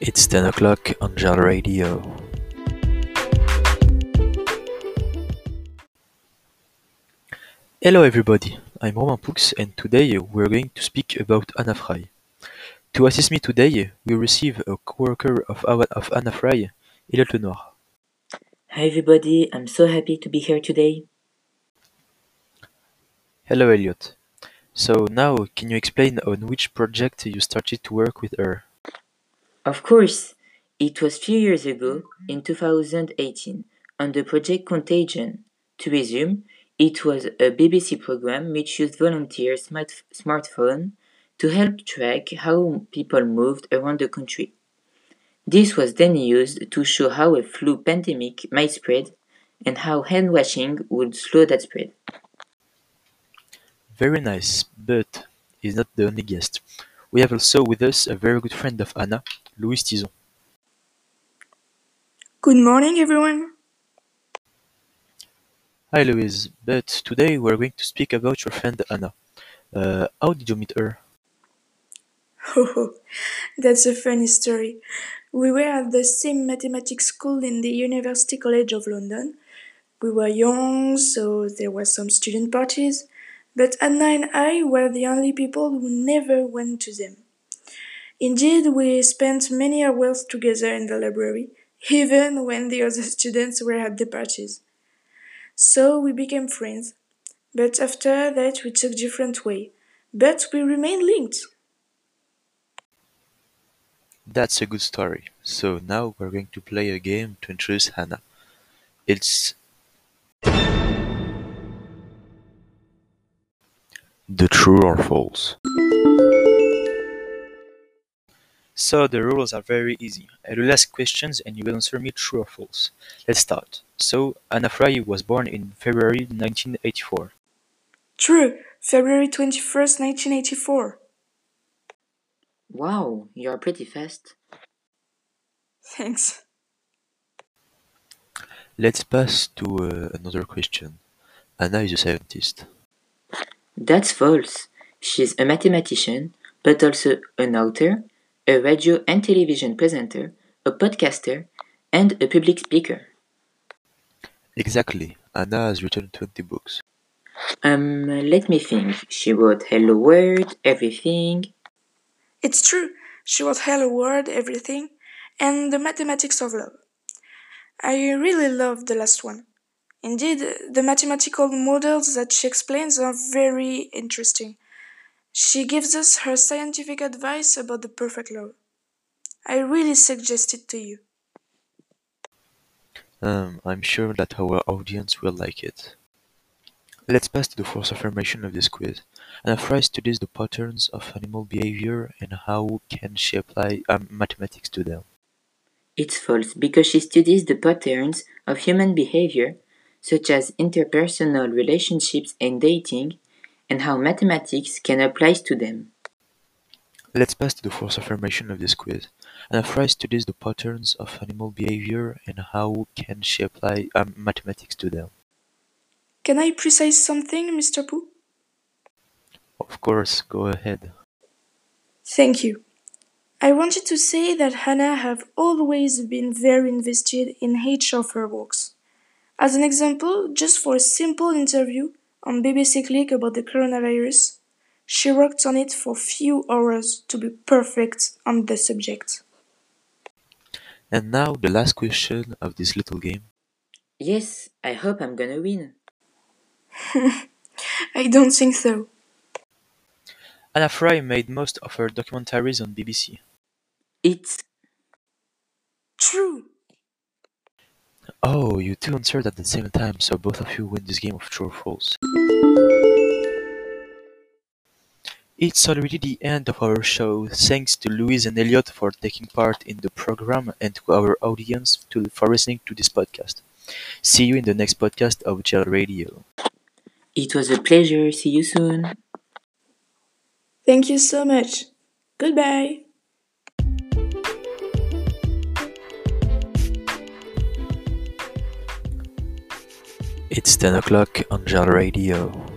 It's 10 o'clock on Gel Radio. Hello everybody, I'm Roman Poux and today we're going to speak about Anna Fry. To assist me today, we receive a co-worker of, of Anna Fry, Elliot Lenoir. Hi everybody, I'm so happy to be here today. Hello Elliot. So now, can you explain on which project you started to work with her? Of course, it was few years ago, in 2018, on the project Contagion. To resume, it was a BBC program which used volunteers' smart- smartphone to help track how people moved around the country. This was then used to show how a flu pandemic might spread and how hand washing would slow that spread. Very nice, but he's not the only guest. We have also with us a very good friend of Anna, Louis Tison. Good morning, everyone. Hi Louise, but today we're going to speak about your friend Anna. Uh, how did you meet her? Oh, that's a funny story. We were at the same mathematics school in the University College of London. We were young, so there were some student parties, but Anna and I were the only people who never went to them. Indeed, we spent many hours together in the library, even when the other students were at the parties. So we became friends. But after that, we took different way. But we remain linked. That's a good story. So now we're going to play a game to introduce Hannah. It's the true or false. So the rules are very easy. I will ask questions and you will answer me true or false. Let's start. So Anna Fry was born in February 1984. True, February 21st, 1984. Wow, you're pretty fast. Thanks. Let's pass to uh, another question. Anna is a scientist. That's false. She's a mathematician, but also an author, a radio and television presenter, a podcaster, and a public speaker. Exactly. Anna has written 20 books. Um, let me think. She wrote Hello World, Everything. It's true, she wrote Hello World, Everything, and The Mathematics of Love. I really love the last one. Indeed, the mathematical models that she explains are very interesting. She gives us her scientific advice about the perfect love. I really suggest it to you. Um, I'm sure that our audience will like it. Let's pass to the fourth affirmation of this quiz. Anna Fry studies the patterns of animal behavior and how can she apply um, mathematics to them. It's false because she studies the patterns of human behavior, such as interpersonal relationships and dating, and how mathematics can apply to them. Let's pass to the fourth affirmation of this quiz. Anna Fry studies the patterns of animal behavior and how can she apply um, mathematics to them. Can I precise something, Mr. Pooh? Of course, go ahead. Thank you. I wanted to say that Hannah have always been very invested in each of her works. As an example, just for a simple interview on BBC Click about the coronavirus, she worked on it for few hours to be perfect on the subject. And now the last question of this little game. Yes, I hope I'm gonna win. I don't think so. Anna Fry made most of her documentaries on BBC. It's True. Oh, you two answered at the same time, so both of you win this game of true or false. It's already the end of our show. Thanks to Louise and Elliot for taking part in the program and to our audience to, for listening to this podcast. See you in the next podcast of Gel Radio. it was a pleasure. See you soon. Thank you so much. Goodbye. It's 10 o'clock on Gel Radio.